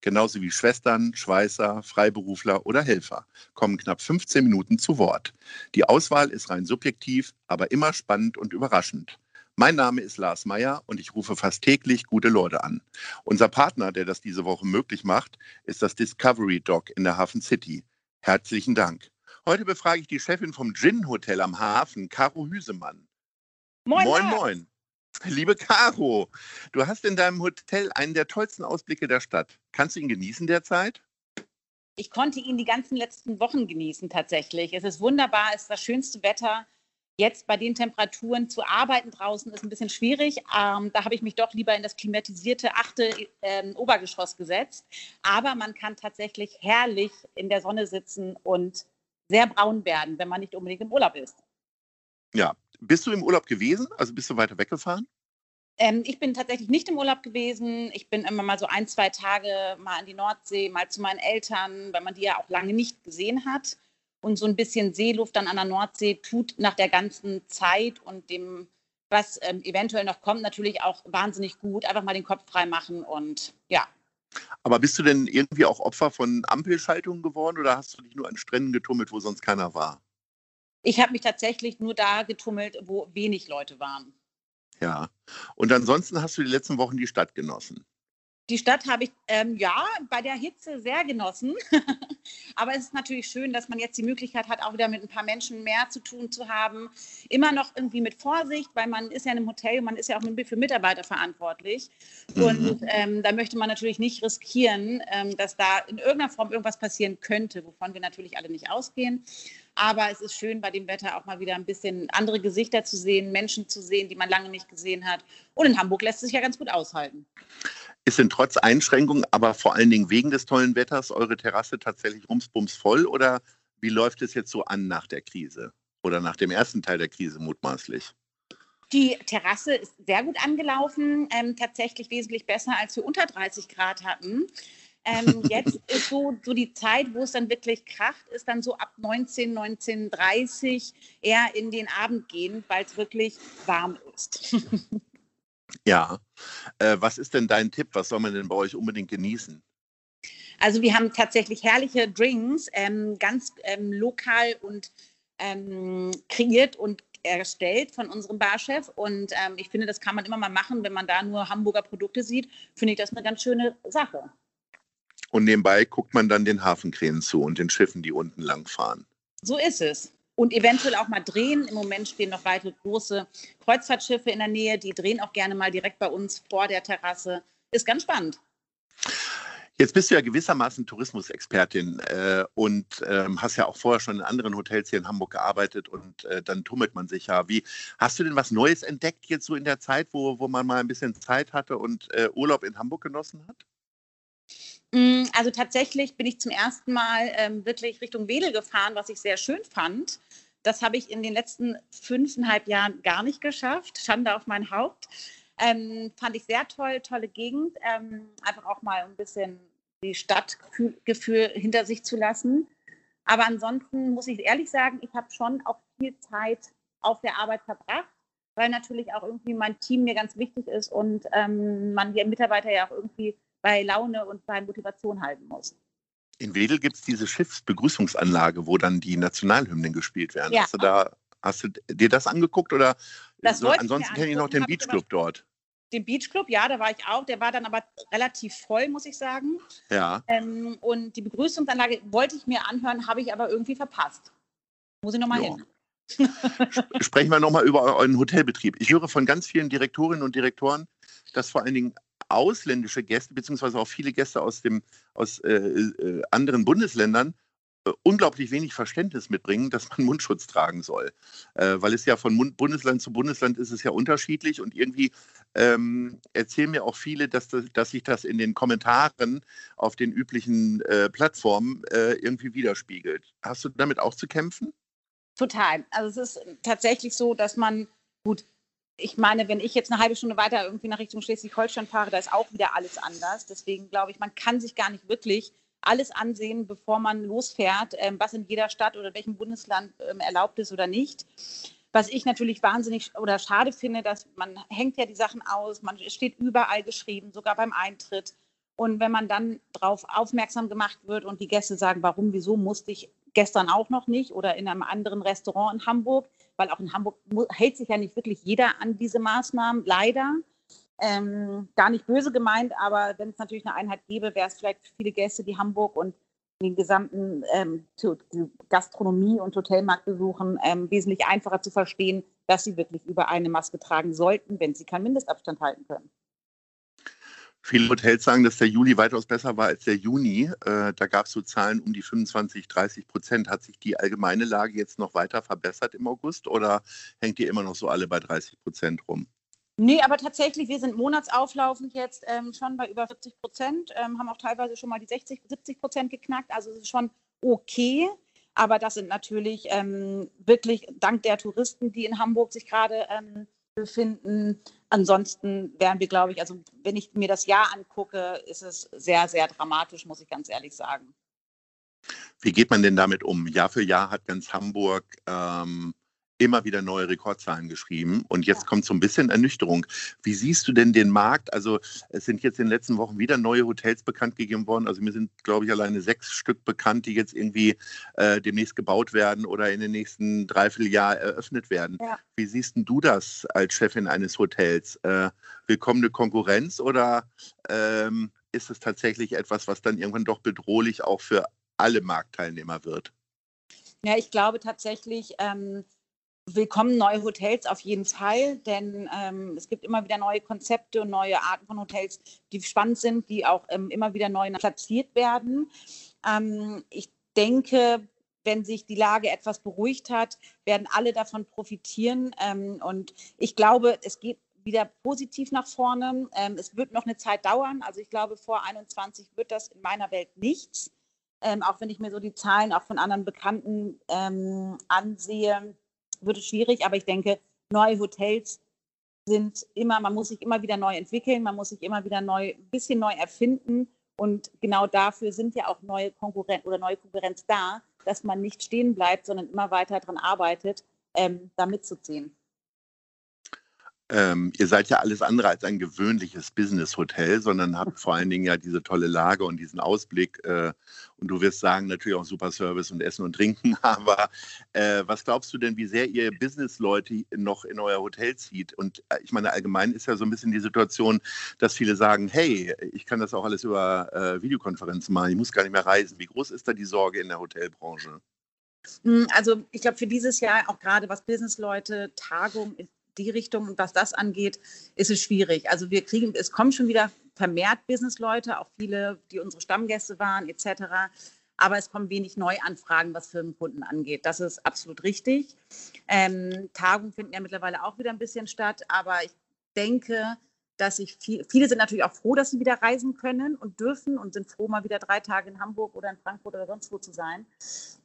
genauso wie Schwestern, Schweißer, Freiberufler oder Helfer, kommen knapp 15 Minuten zu Wort. Die Auswahl ist rein subjektiv, aber immer spannend und überraschend. Mein Name ist Lars Meyer und ich rufe fast täglich gute Leute an. Unser Partner, der das diese Woche möglich macht, ist das Discovery Dog in der Hafen City. Herzlichen Dank. Heute befrage ich die Chefin vom Gin Hotel am Hafen, Caro Hüsemann. Moin, moin. Moin. Liebe Caro, du hast in deinem Hotel einen der tollsten Ausblicke der Stadt. Kannst du ihn genießen derzeit? Ich konnte ihn die ganzen letzten Wochen genießen tatsächlich. Es ist wunderbar, es ist das schönste Wetter. Jetzt bei den Temperaturen zu arbeiten draußen ist ein bisschen schwierig. Ähm, da habe ich mich doch lieber in das klimatisierte achte ähm, Obergeschoss gesetzt. Aber man kann tatsächlich herrlich in der Sonne sitzen und sehr braun werden, wenn man nicht unbedingt im Urlaub ist. Ja. Bist du im Urlaub gewesen? Also bist du weiter weggefahren? Ähm, ich bin tatsächlich nicht im Urlaub gewesen. Ich bin immer mal so ein, zwei Tage mal an die Nordsee, mal zu meinen Eltern, weil man die ja auch lange nicht gesehen hat. Und so ein bisschen Seeluft dann an der Nordsee tut nach der ganzen Zeit und dem, was ähm, eventuell noch kommt, natürlich auch wahnsinnig gut. Einfach mal den Kopf frei machen und ja. Aber bist du denn irgendwie auch Opfer von Ampelschaltungen geworden oder hast du dich nur an Stränden getummelt, wo sonst keiner war? Ich habe mich tatsächlich nur da getummelt, wo wenig Leute waren. Ja. Und ansonsten hast du die letzten Wochen die Stadt genossen. Die Stadt habe ich ähm, ja bei der Hitze sehr genossen. Aber es ist natürlich schön, dass man jetzt die Möglichkeit hat, auch wieder mit ein paar Menschen mehr zu tun zu haben. Immer noch irgendwie mit Vorsicht, weil man ist ja in einem Hotel, man ist ja auch für Mitarbeiter verantwortlich. Mhm. Und ähm, da möchte man natürlich nicht riskieren, ähm, dass da in irgendeiner Form irgendwas passieren könnte, wovon wir natürlich alle nicht ausgehen. Aber es ist schön, bei dem Wetter auch mal wieder ein bisschen andere Gesichter zu sehen, Menschen zu sehen, die man lange nicht gesehen hat. Und in Hamburg lässt es sich ja ganz gut aushalten. Ist denn trotz Einschränkungen, aber vor allen Dingen wegen des tollen Wetters, eure Terrasse tatsächlich rumsbums voll oder wie läuft es jetzt so an nach der Krise oder nach dem ersten Teil der Krise mutmaßlich? Die Terrasse ist sehr gut angelaufen, ähm, tatsächlich wesentlich besser, als wir unter 30 Grad hatten. Ähm, jetzt ist so, so die Zeit, wo es dann wirklich kracht, ist dann so ab 19, 19.30 eher in den Abend gehen, weil es wirklich warm ist. Ja. Äh, was ist denn dein Tipp? Was soll man denn bei euch unbedingt genießen? Also wir haben tatsächlich herrliche Drinks, ähm, ganz ähm, lokal und ähm, kreiert und erstellt von unserem Barchef. Und ähm, ich finde, das kann man immer mal machen, wenn man da nur Hamburger Produkte sieht, finde ich das eine ganz schöne Sache. Und nebenbei guckt man dann den Hafenkränen zu und den Schiffen, die unten langfahren. So ist es. Und eventuell auch mal drehen. Im Moment stehen noch weitere große Kreuzfahrtschiffe in der Nähe. Die drehen auch gerne mal direkt bei uns vor der Terrasse. Ist ganz spannend. Jetzt bist du ja gewissermaßen Tourismusexpertin äh, und ähm, hast ja auch vorher schon in anderen Hotels hier in Hamburg gearbeitet und äh, dann tummelt man sich ja. Wie hast du denn was Neues entdeckt jetzt so in der Zeit, wo, wo man mal ein bisschen Zeit hatte und äh, Urlaub in Hamburg genossen hat? Mm, Also tatsächlich bin ich zum ersten Mal ähm, wirklich Richtung Wedel gefahren, was ich sehr schön fand. Das habe ich in den letzten fünfeinhalb Jahren gar nicht geschafft. Schande auf mein Haupt. Ähm, fand ich sehr toll, tolle Gegend. Ähm, einfach auch mal ein bisschen die Stadtgefühl hinter sich zu lassen. Aber ansonsten muss ich ehrlich sagen, ich habe schon auch viel Zeit auf der Arbeit verbracht, weil natürlich auch irgendwie mein Team mir ganz wichtig ist und ähm, man die Mitarbeiter ja auch irgendwie bei Laune und bei Motivation halten muss. In Wedel gibt es diese Schiffsbegrüßungsanlage, wo dann die Nationalhymnen gespielt werden. Ja. Hast du da, hast du dir das angeguckt oder Das so, ansonsten kenne ich noch den Beachclub dort. Den Beachclub, ja, da war ich auch. Der war dann aber relativ voll, muss ich sagen. Ja. Ähm, und die Begrüßungsanlage wollte ich mir anhören, habe ich aber irgendwie verpasst. Muss ich nochmal hin. Sprechen wir nochmal über euren Hotelbetrieb. Ich höre von ganz vielen Direktorinnen und Direktoren, dass vor allen Dingen ausländische Gäste, beziehungsweise auch viele Gäste aus, dem, aus äh, äh, anderen Bundesländern, äh, unglaublich wenig Verständnis mitbringen, dass man Mundschutz tragen soll. Äh, weil es ja von Mund Bundesland zu Bundesland ist es ja unterschiedlich und irgendwie ähm, erzählen mir auch viele, dass, das, dass sich das in den Kommentaren auf den üblichen äh, Plattformen äh, irgendwie widerspiegelt. Hast du damit auch zu kämpfen? Total. Also es ist tatsächlich so, dass man, gut, ich meine, wenn ich jetzt eine halbe Stunde weiter irgendwie nach Richtung Schleswig-Holstein fahre, da ist auch wieder alles anders. Deswegen glaube ich, man kann sich gar nicht wirklich alles ansehen, bevor man losfährt, ähm, was in jeder Stadt oder welchem Bundesland ähm, erlaubt ist oder nicht. Was ich natürlich wahnsinnig oder schade finde, dass man hängt ja die Sachen aus, man steht überall geschrieben, sogar beim Eintritt. Und wenn man dann darauf aufmerksam gemacht wird und die Gäste sagen, warum, wieso musste ich gestern auch noch nicht oder in einem anderen Restaurant in Hamburg, weil auch in Hamburg hält sich ja nicht wirklich jeder an diese Maßnahmen, leider. Ähm, gar nicht böse gemeint, aber wenn es natürlich eine Einheit gäbe, wäre es vielleicht für viele Gäste, die Hamburg und den gesamten ähm, Gastronomie- und Hotelmarkt besuchen, ähm, wesentlich einfacher zu verstehen, dass sie wirklich über eine Maske tragen sollten, wenn sie keinen Mindestabstand halten können. Viele Hotels sagen, dass der Juli weitaus besser war als der Juni. Äh, da gab es so Zahlen um die 25, 30 Prozent. Hat sich die allgemeine Lage jetzt noch weiter verbessert im August oder hängt ihr immer noch so alle bei 30 Prozent rum? Nee, aber tatsächlich, wir sind monatsauflaufend jetzt ähm, schon bei über 40 Prozent, ähm, haben auch teilweise schon mal die 60, 70 Prozent geknackt. Also es ist schon okay. Aber das sind natürlich ähm, wirklich dank der Touristen, die in Hamburg sich gerade ähm, befinden. Ansonsten wären wir, glaube ich, also wenn ich mir das Jahr angucke, ist es sehr, sehr dramatisch, muss ich ganz ehrlich sagen. Wie geht man denn damit um? Jahr für Jahr hat ganz Hamburg ähm, immer wieder neue Rekordzahlen geschrieben. Und jetzt kommt so ein bisschen Ernüchterung. Wie siehst du denn den Markt? Also es sind jetzt in den letzten Wochen wieder neue Hotels bekannt gegeben worden. Also mir sind, glaube ich, alleine sechs Stück bekannt, die jetzt irgendwie äh, demnächst gebaut werden oder in den nächsten Dreivierteljahr eröffnet werden. Ja. Wie siehst du das als Chefin eines Hotels? Äh, willkommene Konkurrenz oder ähm, ist es tatsächlich etwas, was dann irgendwann doch bedrohlich auch für alle Marktteilnehmer wird? Ja, ich glaube tatsächlich, ähm, willkommen neue Hotels auf jeden Fall, denn ähm, es gibt immer wieder neue Konzepte und neue Arten von Hotels, die spannend sind, die auch ähm, immer wieder neu platziert werden. Ähm, ich denke, wenn sich die Lage etwas beruhigt hat, werden alle davon profitieren. Ähm, und ich glaube, es geht wieder positiv nach vorne. Ähm, es wird noch eine Zeit dauern. Also ich glaube, vor 21 wird das in meiner Welt nichts. Ähm, auch wenn ich mir so die Zahlen auch von anderen Bekannten ansehe wird es schwierig, aber ich denke, neue Hotels sind immer, man muss sich immer wieder neu entwickeln, man muss sich immer wieder neu, ein bisschen neu erfinden. Und genau dafür sind ja auch neue Konkurrenz oder neue Konkurrenz da, dass man nicht stehen bleibt, sondern immer weiter daran arbeitet, ähm, da mitzuziehen. Ähm, ihr seid ja alles andere als ein gewöhnliches Business-Hotel, sondern habt vor allen Dingen ja diese tolle Lage und diesen Ausblick. Äh, und du wirst sagen, natürlich auch super Service und Essen und Trinken. Aber äh, was glaubst du denn, wie sehr ihr Business-Leute noch in euer Hotel zieht? Und äh, ich meine, allgemein ist ja so ein bisschen die Situation, dass viele sagen, hey, ich kann das auch alles über äh, Videokonferenzen machen, ich muss gar nicht mehr reisen. Wie groß ist da die Sorge in der Hotelbranche? Hm, also ich glaube, für dieses Jahr auch gerade was Businessleute, Tagung die Richtung. Und was das angeht, ist es schwierig. Also wir kriegen, es kommen schon wieder vermehrt Businessleute, auch viele, die unsere Stammgäste waren, etc. Aber es kommen wenig Neuanfragen, was Firmenkunden angeht. Das ist absolut richtig. Ähm, Tagungen finden ja mittlerweile auch wieder ein bisschen statt, aber ich denke, dass ich viel, viele sind natürlich auch froh, dass sie wieder reisen können und dürfen und sind froh, mal wieder drei Tage in Hamburg oder in Frankfurt oder sonst wo zu sein.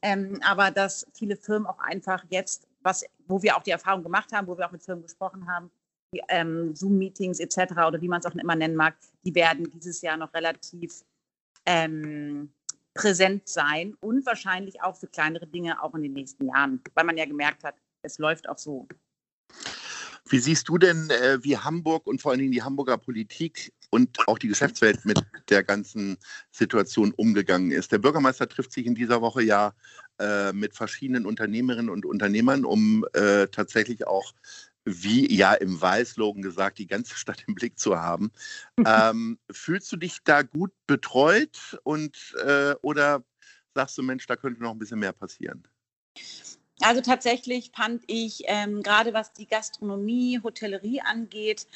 Ähm, aber dass viele Firmen auch einfach jetzt was, wo wir auch die Erfahrung gemacht haben, wo wir auch mit Firmen gesprochen haben, die ähm, Zoom-Meetings etc. oder wie man es auch immer nennen mag, die werden dieses Jahr noch relativ ähm, präsent sein und wahrscheinlich auch für kleinere Dinge auch in den nächsten Jahren, weil man ja gemerkt hat, es läuft auch so. Wie siehst du denn, äh, wie Hamburg und vor allen Dingen die Hamburger Politik und auch die Geschäftswelt mit der ganzen Situation umgegangen ist? Der Bürgermeister trifft sich in dieser Woche ja äh, mit verschiedenen Unternehmerinnen und Unternehmern, um äh, tatsächlich auch wie ja im Wahlslogan gesagt, die ganze Stadt im Blick zu haben. ähm, fühlst du dich da gut betreut und äh, oder sagst du, Mensch, da könnte noch ein bisschen mehr passieren? Also tatsächlich fand ich, ähm, gerade was die Gastronomie, Hotellerie angeht,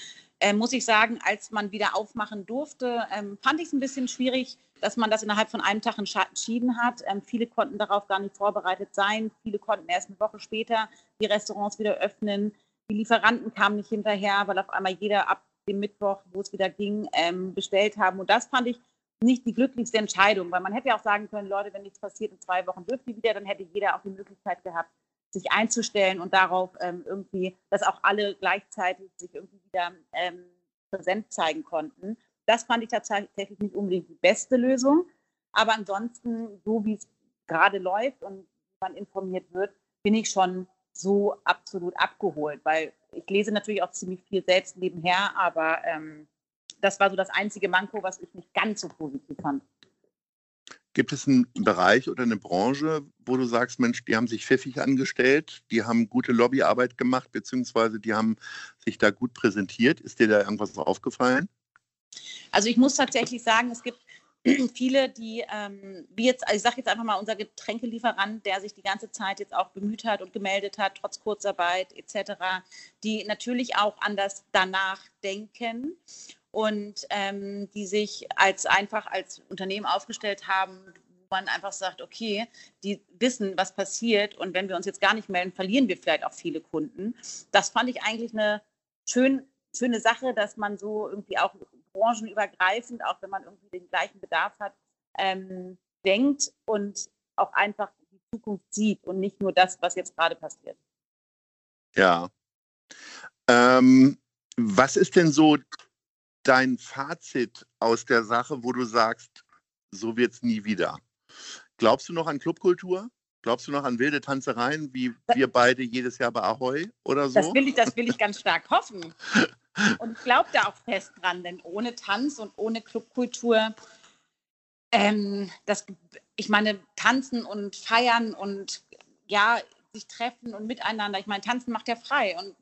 äh, muss ich sagen, als man wieder aufmachen durfte, ähm, fand ich es ein bisschen schwierig, dass man das innerhalb von einem Tag entschieden hat. Ähm, viele konnten darauf gar nicht vorbereitet sein. Viele konnten erst eine Woche später die Restaurants wieder öffnen. Die Lieferanten kamen nicht hinterher, weil auf einmal jeder ab dem Mittwoch, wo es wieder ging, ähm, bestellt haben. Und das fand ich nicht die glücklichste Entscheidung, weil man hätte ja auch sagen können, Leute, wenn nichts passiert, in zwei Wochen dürft ihr wieder, dann hätte jeder auch die Möglichkeit gehabt, sich einzustellen und darauf ähm, irgendwie, dass auch alle gleichzeitig sich irgendwie wieder ähm, präsent zeigen konnten. Das fand ich tatsächlich nicht unbedingt die beste Lösung. Aber ansonsten, so wie es gerade läuft und man informiert wird, bin ich schon so absolut abgeholt, weil ich lese natürlich auch ziemlich viel selbst nebenher, aber ähm, das war so das einzige Manko, was ich nicht ganz so positiv fand. Gibt es einen Bereich oder eine Branche, wo du sagst, Mensch, die haben sich pfiffig angestellt, die haben gute Lobbyarbeit gemacht, beziehungsweise die haben sich da gut präsentiert? Ist dir da irgendwas aufgefallen? Also ich muss tatsächlich sagen, es gibt viele, die, ähm, wie jetzt, also ich sage jetzt einfach mal, unser Getränkelieferant, der sich die ganze Zeit jetzt auch bemüht hat und gemeldet hat, trotz Kurzarbeit etc., die natürlich auch anders danach denken und ähm, die sich als einfach als Unternehmen aufgestellt haben, wo man einfach sagt, okay, die wissen, was passiert und wenn wir uns jetzt gar nicht melden, verlieren wir vielleicht auch viele Kunden. Das fand ich eigentlich eine schön, schöne Sache, dass man so irgendwie auch branchenübergreifend, auch wenn man irgendwie den gleichen Bedarf hat, ähm, denkt und auch einfach die Zukunft sieht und nicht nur das, was jetzt gerade passiert. Ja. Ähm, was ist denn so dein Fazit aus der Sache, wo du sagst, so wird es nie wieder? Glaubst du noch an Clubkultur? Glaubst du noch an wilde Tanzereien, wie wir beide jedes Jahr bei Ahoi oder so? Das will ich, das will ich ganz stark hoffen. Und ich glaube da auch fest dran, denn ohne Tanz und ohne Clubkultur, ähm, das, ich meine, tanzen und feiern und ja, sich treffen und miteinander. Ich meine, tanzen macht ja frei und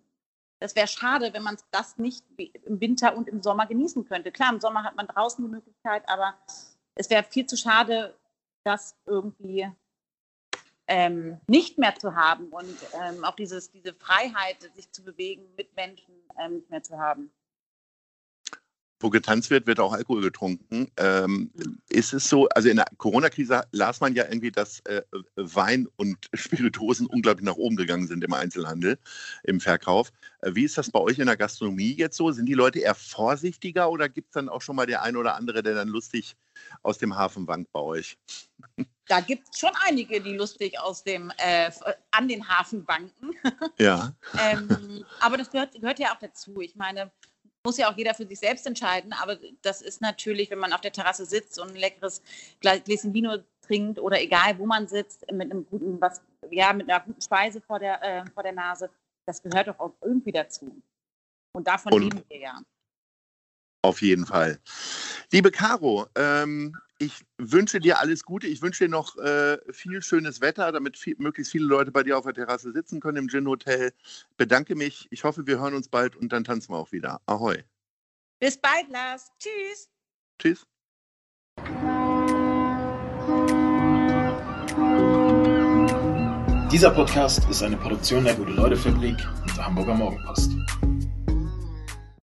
das wäre schade, wenn man das nicht im Winter und im Sommer genießen könnte. Klar, im Sommer hat man draußen die Möglichkeit, aber es wäre viel zu schade, das irgendwie ähm, nicht mehr zu haben und ähm, auch dieses, diese Freiheit, sich zu bewegen mit Menschen ähm, nicht mehr zu haben. Wo getanzt wird, wird auch Alkohol getrunken. Ähm, ist es so, also in der Corona-Krise las man ja irgendwie, dass äh, Wein und Spirituosen unglaublich nach oben gegangen sind im Einzelhandel, im Verkauf. Äh, wie ist das bei euch in der Gastronomie jetzt so? Sind die Leute eher vorsichtiger oder gibt es dann auch schon mal der ein oder andere, der dann lustig aus dem Hafen wankt bei euch? Da gibt es schon einige, die lustig aus dem, äh, an den Hafen banken. Ja. ähm, aber das gehört, gehört ja auch dazu. Ich meine, muss ja auch jeder für sich selbst entscheiden, aber das ist natürlich, wenn man auf der Terrasse sitzt und ein leckeres Gläschen Vino trinkt oder egal, wo man sitzt, mit einem guten, was, ja, mit einer guten Speise vor der, äh, vor der Nase, das gehört doch auch irgendwie dazu. Und davon und leben wir ja. Auf jeden Fall. Liebe Caro, ähm, ich wünsche dir alles Gute. Ich wünsche dir noch äh, viel schönes Wetter, damit viel, möglichst viele Leute bei dir auf der Terrasse sitzen können im Gin Hotel. Bedanke mich. Ich hoffe, wir hören uns bald und dann tanzen wir auch wieder. Ahoi. Bis bald, Lars. Tschüss. Tschüss. Dieser Podcast ist eine Produktion der Gute-Leute-Fabrik und der Hamburger Morgenpost.